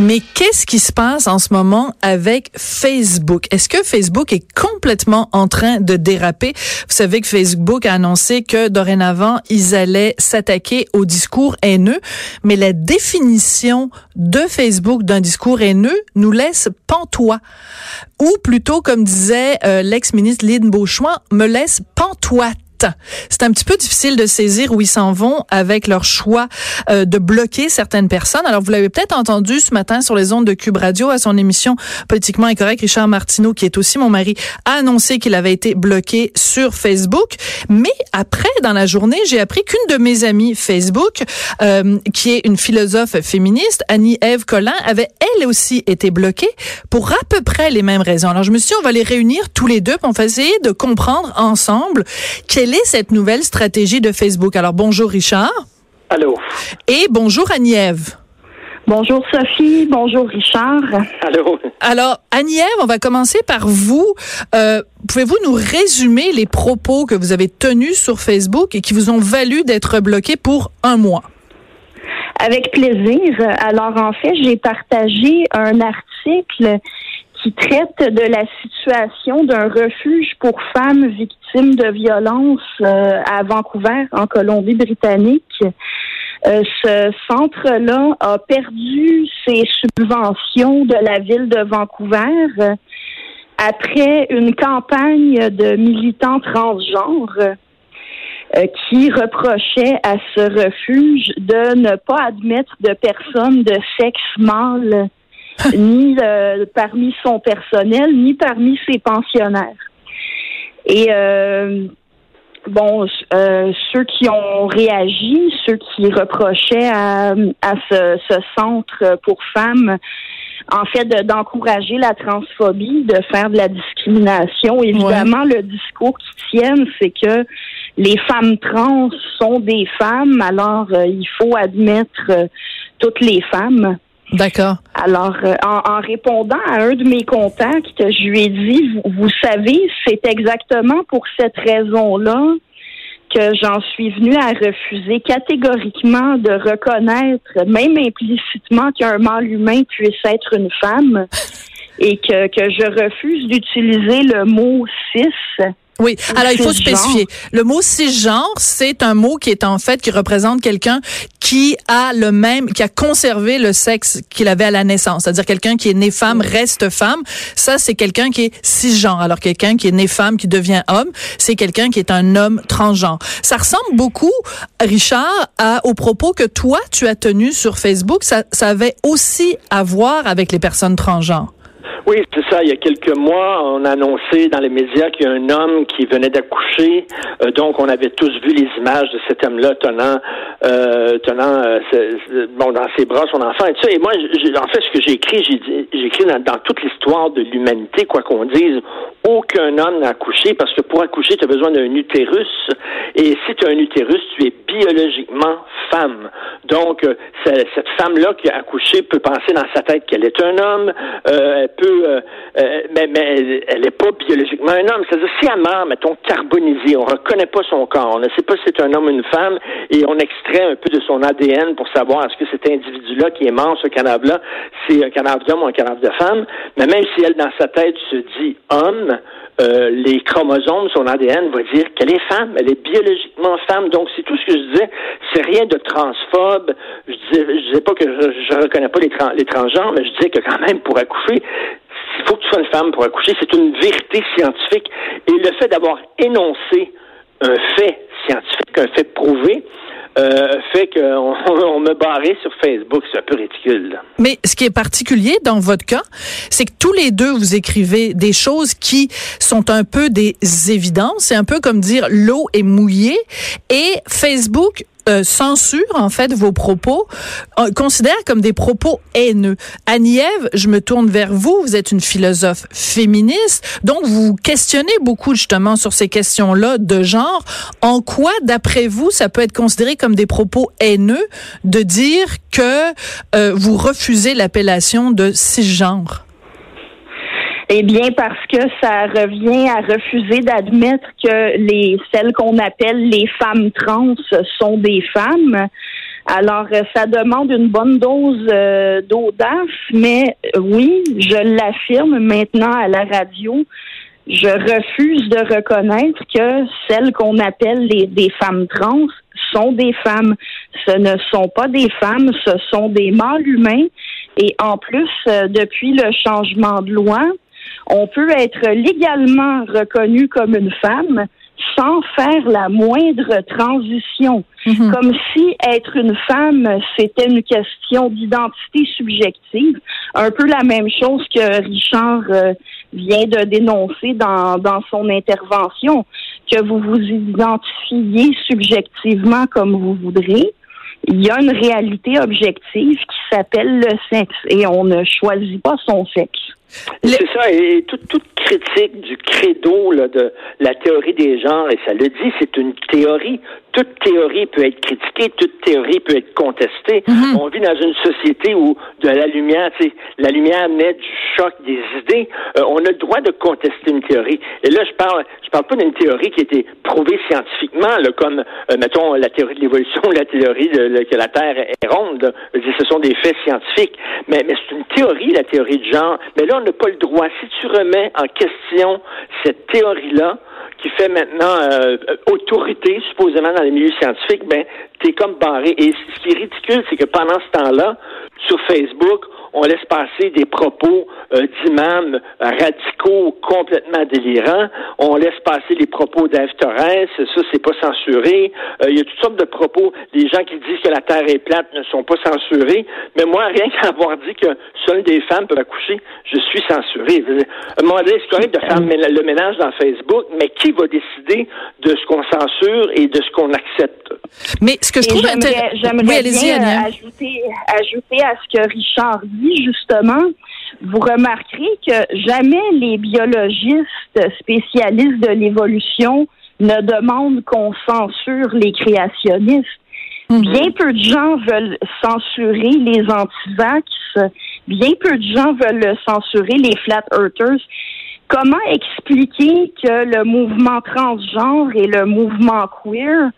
Mais qu'est-ce qui se passe en ce moment avec Facebook? Est-ce que Facebook est complètement en train de déraper? Vous savez que Facebook a annoncé que dorénavant, ils allaient s'attaquer au discours haineux, mais la définition de Facebook d'un discours haineux nous laisse pantois. Ou plutôt, comme disait euh, l'ex-ministre Lynn Beauchoin, me laisse pantoite. C'est un petit peu difficile de saisir où ils s'en vont avec leur choix euh, de bloquer certaines personnes. Alors, vous l'avez peut-être entendu ce matin sur les ondes de Cube Radio à son émission Politiquement incorrect. Richard Martineau, qui est aussi mon mari, a annoncé qu'il avait été bloqué sur Facebook. Mais après, dans la journée, j'ai appris qu'une de mes amies Facebook, euh, qui est une philosophe féministe, Annie-Ève Collin, avait elle aussi été bloquée pour à peu près les mêmes raisons. Alors, je me suis dit, on va les réunir tous les deux, pour essayer de comprendre ensemble quelle est cette nouvelle stratégie de Facebook. Alors, bonjour Richard. Allô. Et bonjour Agnève. Bonjour Sophie, bonjour Richard. Allô. Alors, Agnève, on va commencer par vous. Euh, Pouvez-vous nous résumer les propos que vous avez tenus sur Facebook et qui vous ont valu d'être bloqué pour un mois? Avec plaisir. Alors, en fait, j'ai partagé un article qui traite de la situation d'un refuge pour femmes victimes de violences euh, à Vancouver, en Colombie-Britannique. Euh, ce centre-là a perdu ses subventions de la ville de Vancouver euh, après une campagne de militants transgenres qui reprochaient à ce refuge de ne pas admettre de personnes de sexe mâle ni euh, parmi son personnel, ni parmi ses pensionnaires. Et euh, bon, euh, ceux qui ont réagi, ceux qui reprochaient à, à ce, ce, centre pour femmes, en fait, d'encourager la transphobie, de faire de la discrimination. Évidemment, le discours qui tiennent, c'est que les femmes trans sont des femmes, alors il faut admettre toutes les femmes. D'accord. Alors, euh, en, répondant à un de mes contacts, je lui ai dit, vous, vous savez, c'est exactement pour cette raison-là que j'en suis venue à refuser catégoriquement de reconnaître, même implicitement, qu'un mâle humain puisse être une femme et que, que je refuse d'utiliser le mot cis oui, alors il faut spécifier. Le mot cisgenre, c'est un mot qui est en fait qui représente quelqu'un qui a le même, qui a conservé le sexe qu'il avait à la naissance, c'est-à-dire quelqu'un qui est né femme reste femme. Ça, c'est quelqu'un qui est cisgenre. Alors quelqu'un qui est né femme qui devient homme, c'est quelqu'un qui est un homme transgenre. Ça ressemble beaucoup, Richard, à, aux propos que toi tu as tenus sur Facebook. Ça, ça avait aussi à voir avec les personnes transgenres. Oui, c'est ça. Il y a quelques mois, on a annoncé dans les médias qu'il y a un homme qui venait d'accoucher. Euh, donc, on avait tous vu les images de cet homme-là tenant, euh, tenant euh, bon, dans ses bras son enfant et tout ça. Et moi, en fait, ce que j'ai écrit, j'ai écrit dans, dans toute l'histoire de l'humanité, quoi qu'on dise, aucun homme n'a accouché parce que pour accoucher, tu as besoin d'un utérus. Et si tu as un utérus, tu es biologiquement femme. Donc, cette femme-là qui a accouché peut penser dans sa tête qu'elle est un homme. elle peut euh, euh, mais, mais elle n'est pas biologiquement un homme. C'est-à-dire, si elle meurt, mettons, carbonisée, on ne reconnaît pas son corps, on ne sait pas si c'est un homme ou une femme, et on extrait un peu de son ADN pour savoir est-ce que cet individu-là qui est mort, ce cadavre-là, c'est un cadavre d'homme ou un cadavre de femme. Mais même si elle, dans sa tête, se dit homme, euh, les chromosomes, son ADN va dire qu'elle est femme, elle est biologiquement femme. Donc, c'est tout ce que je disais. C'est rien de transphobe. Je disais, je disais pas que je, ne reconnais pas les, les transgenres, mais je disais que quand même, pour accoucher, il faut que tu sois une femme pour accoucher. C'est une vérité scientifique. Et le fait d'avoir énoncé un fait scientifique, un fait prouvé, euh, fait qu'on on me barrait sur Facebook. C'est un peu ridicule. Mais ce qui est particulier dans votre cas, c'est que tous les deux, vous écrivez des choses qui sont un peu des évidences. C'est un peu comme dire l'eau est mouillée. Et Facebook euh, censure en fait vos propos, euh, considère comme des propos haineux. Annie-Ève, je me tourne vers vous. Vous êtes une philosophe féministe, donc vous questionnez beaucoup justement sur ces questions-là de genre. En quoi, d'après vous, ça peut être considéré comme des propos haineux de dire que euh, vous refusez l'appellation de cisgenre? Eh bien, parce que ça revient à refuser d'admettre que les celles qu'on appelle les femmes trans sont des femmes. Alors, euh, ça demande une bonne dose euh, d'audace, mais euh, oui, je l'affirme maintenant à la radio. Je refuse de reconnaître que celles qu'on appelle les, des femmes trans sont des femmes. Ce ne sont pas des femmes, ce sont des mâles humains. Et en plus, depuis le changement de loi, on peut être légalement reconnu comme une femme sans faire la moindre transition. Mhm. Comme si être une femme, c'était une question d'identité subjective. Un peu la même chose que Richard euh, vient de dénoncer dans, dans son intervention, que vous vous identifiez subjectivement comme vous voudrez. Il y a une réalité objective qui s'appelle le sexe et on ne choisit pas son sexe. C'est ça, et toute, toute critique du credo là, de la théorie des genres, et ça le dit, c'est une théorie. Toute théorie peut être critiquée, toute théorie peut être contestée. On vit dans une société où de la lumière, la lumière naît du choc des idées. Euh, on a le droit de contester une théorie. Et là, je parle, je parle pas d'une théorie qui a été prouvée scientifiquement, là, comme euh, mettons la théorie de l'évolution, la théorie de, que la Terre est ronde. là. Je dis, ce sont des faits scientifiques. Mais, mais c'est une théorie, la théorie de genre. Mais là, on n'a pas le droit. Si tu remets en question cette théorie-là, qui fait maintenant euh, autorité, supposément, dans les milieux scientifiques, ben, t'es comme barré. Et ce qui est ridicule, c'est que pendant ce temps-là, sur Facebook, on laisse passer des propos euh, d'imams radicaux complètement délirants. On laisse passer les propos d'Ève Torres. Ça, c'est pas censuré. Euh, Il y a toutes sortes de propos. Les gens qui disent que la Terre est plate ne sont pas censurés. Mais moi, rien qu'avoir dit que seules des femmes peuvent accoucher, je suis censuré. À un moment donné, c'est correct de faire le ménage dans Facebook, mais qui va décider de ce qu'on censure et de ce qu'on accepte? Mais ce que je trouve j'aimerais- intéressant... J'aimerais Oui, allez-y, bien euh, ajouter, ajouter à ce que Richard dit, justement. Vous remarquerez que jamais les biologistes spécialistes de l'évolution ne demandent qu'on censure les créationnistes. Mhm. Bien peu de gens veulent censurer les antivax. Bien peu de gens veulent censurer les flat earthers. Comment expliquer que le mouvement transgenre et le mouvement queer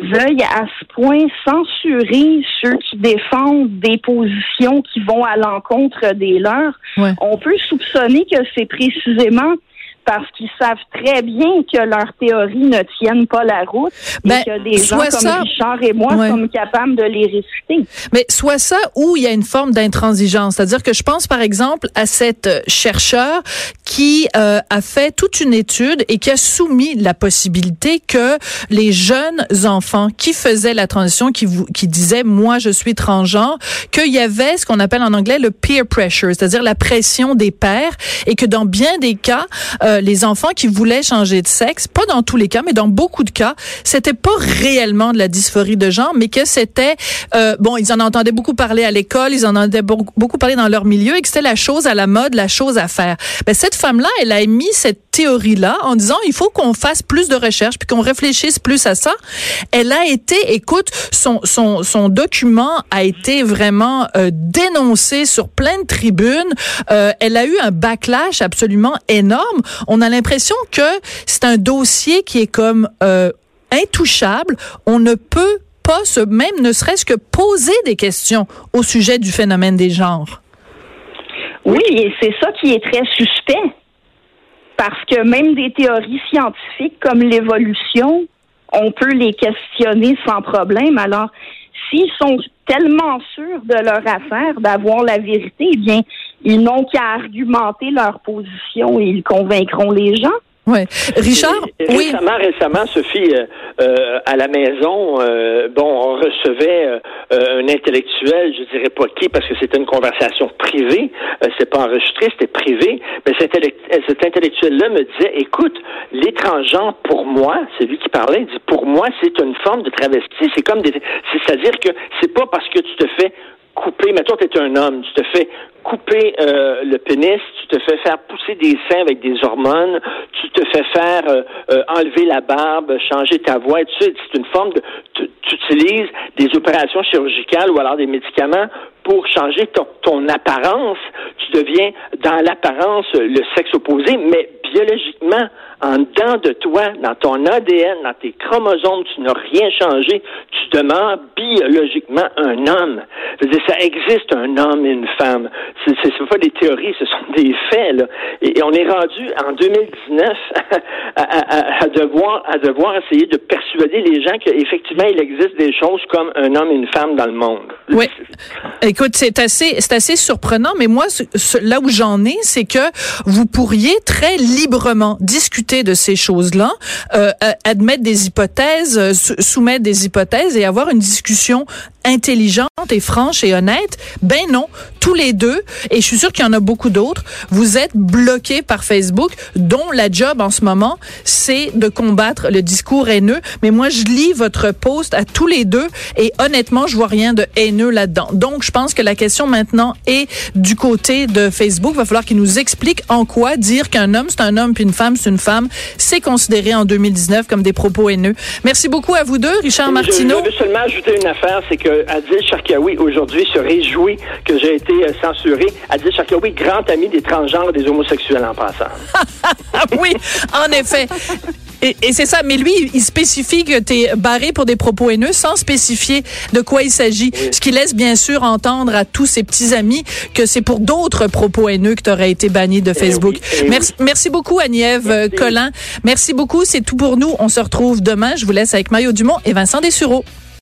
veuillent à ce point censurer ceux qui défendent des positions qui vont à l'encontre des leurs? Ouais. On peut soupçonner que c'est précisément parce qu'ils savent très bien que leurs théories ne tiennent pas la route Ben, et que des gens comme ça- Richard et moi Ouais. sommes capables de les réfuter. Mais soit ça ou il y a une forme d'intransigeance. C'est-à-dire que je pense par exemple à cette euh, chercheur qui euh, a fait toute une étude et qui a soumis la possibilité que les jeunes enfants qui faisaient la transition, qui, vous, qui disaient moi je suis transgenre, qu'il y avait ce qu'on appelle en anglais le peer pressure, c'est-à-dire la pression des pères et que dans bien des cas, euh, les enfants qui voulaient changer de sexe, pas dans tous les cas, mais dans beaucoup de cas, c'était pas réellement de la dysphorie de genre, mais que c'était euh, bon, ils en entendaient beaucoup parler à l'école, ils en entendaient beaucoup, beaucoup parler dans leur milieu et que c'était la chose à la mode, la chose à faire. Ben, cette femme-là, elle a émis cette théorie-là en disant il faut qu'on fasse plus de recherches puis qu'on réfléchisse plus à ça. Elle a été, écoute, son son son document a été vraiment euh, dénoncé sur plein de tribunes. Euh, elle a eu un backlash absolument énorme. On a l'impression que c'est un dossier qui est comme euh, intouchable. On ne peut pas se même ne serait-ce que poser des questions au sujet du phénomène des genres. Oui, et c'est ça qui est très suspect. Parce que même des théories scientifiques comme l'évolution, on peut les questionner sans problème. Alors, s'ils sont tellement sûrs de leur affaire, d'avoir la vérité, eh bien, ils n'ont qu'à argumenter leur position et ils convaincront les gens. Ouais. Richard, oui. Récemment, récemment, Sophie, euh, euh, à la maison, euh, bon, on recevait un intellectuel, je dirais pas qui, parce que c'était une conversation privée, euh, c'est pas enregistré, c'était privé, mais cet, intellect- cet intellectuel-là me disait, écoute, l'étranger, pour moi, c'est lui qui parlait, il dit, pour moi, c'est une forme de travestie, c'est comme des, c'est- c'est-à-dire que c'est pas parce que tu te fais couper, mettons, tu es un homme, tu te fais couper euh, le pénis, tu te fais faire pousser des seins avec des hormones, tu te fais faire euh, euh, enlever la barbe, changer ta voix, ça, c'est une forme de... Tu, tu utilises des opérations chirurgicales ou alors des médicaments pour changer ton, ton apparence. Tu deviens, dans l'apparence, le sexe opposé, mais biologiquement, en dedans de toi, dans ton ADN, dans tes chromosomes, tu n'as rien changé. Tu demeures biologiquement un homme. Ça existe un homme et une femme. Ce ne sont pas des théories, ce sont des faits. Et, on est rendu en 2019 à, devoir, essayer de persuader les gens qu'effectivement, il existe des choses comme un homme et une femme dans le monde. Oui. Écoute, c'est assez, assez surprenant, mais moi, là où j'en ai, c'est que vous pourriez très librement discuter de ces choses-là, euh, euh, admettre des hypothèses, euh, sou- soumettre des hypothèses et avoir une discussion intelligente et franche et honnête. Ben non, tous les deux, et je suis sûre qu'il y en a beaucoup d'autres, vous êtes bloqués par Facebook, dont la job en ce moment, c'est de combattre le discours haineux. Mais moi, je lis votre post à tous les deux et honnêtement, je vois rien de haineux là-dedans. Donc, je pense que la question maintenant est du côté de Facebook. Il va falloir qu'ils nous expliquent en quoi dire qu'un homme, c'est un homme, puis une femme, c'est une femme, c'est considéré en 2019 comme des propos haineux. Merci beaucoup à vous deux, Richard Martineau. Je, je veux seulement ajouter une affaire, c'est que Adil Sharkawi aujourd'hui se réjouit que j'ai été euh, censuré. Adil Sharkawi, grand ami des transgenres et des homosexuels en passant. Oui, en effet. Et, et c'est ça, mais lui, il spécifie que tu es barré pour des propos haineux sans spécifier de quoi il s'agit. Ce qui laisse bien sûr entendre à tous ses petits amis que c'est pour d'autres propos haineux que tu aurais été banni de Facebook. oui, eh merci, merci beaucoup, Agnève euh, Merci. Collin. Merci beaucoup, c'est tout pour nous. On se retrouve demain. Je vous laisse avec Mario Dumont et Vincent Dessureau.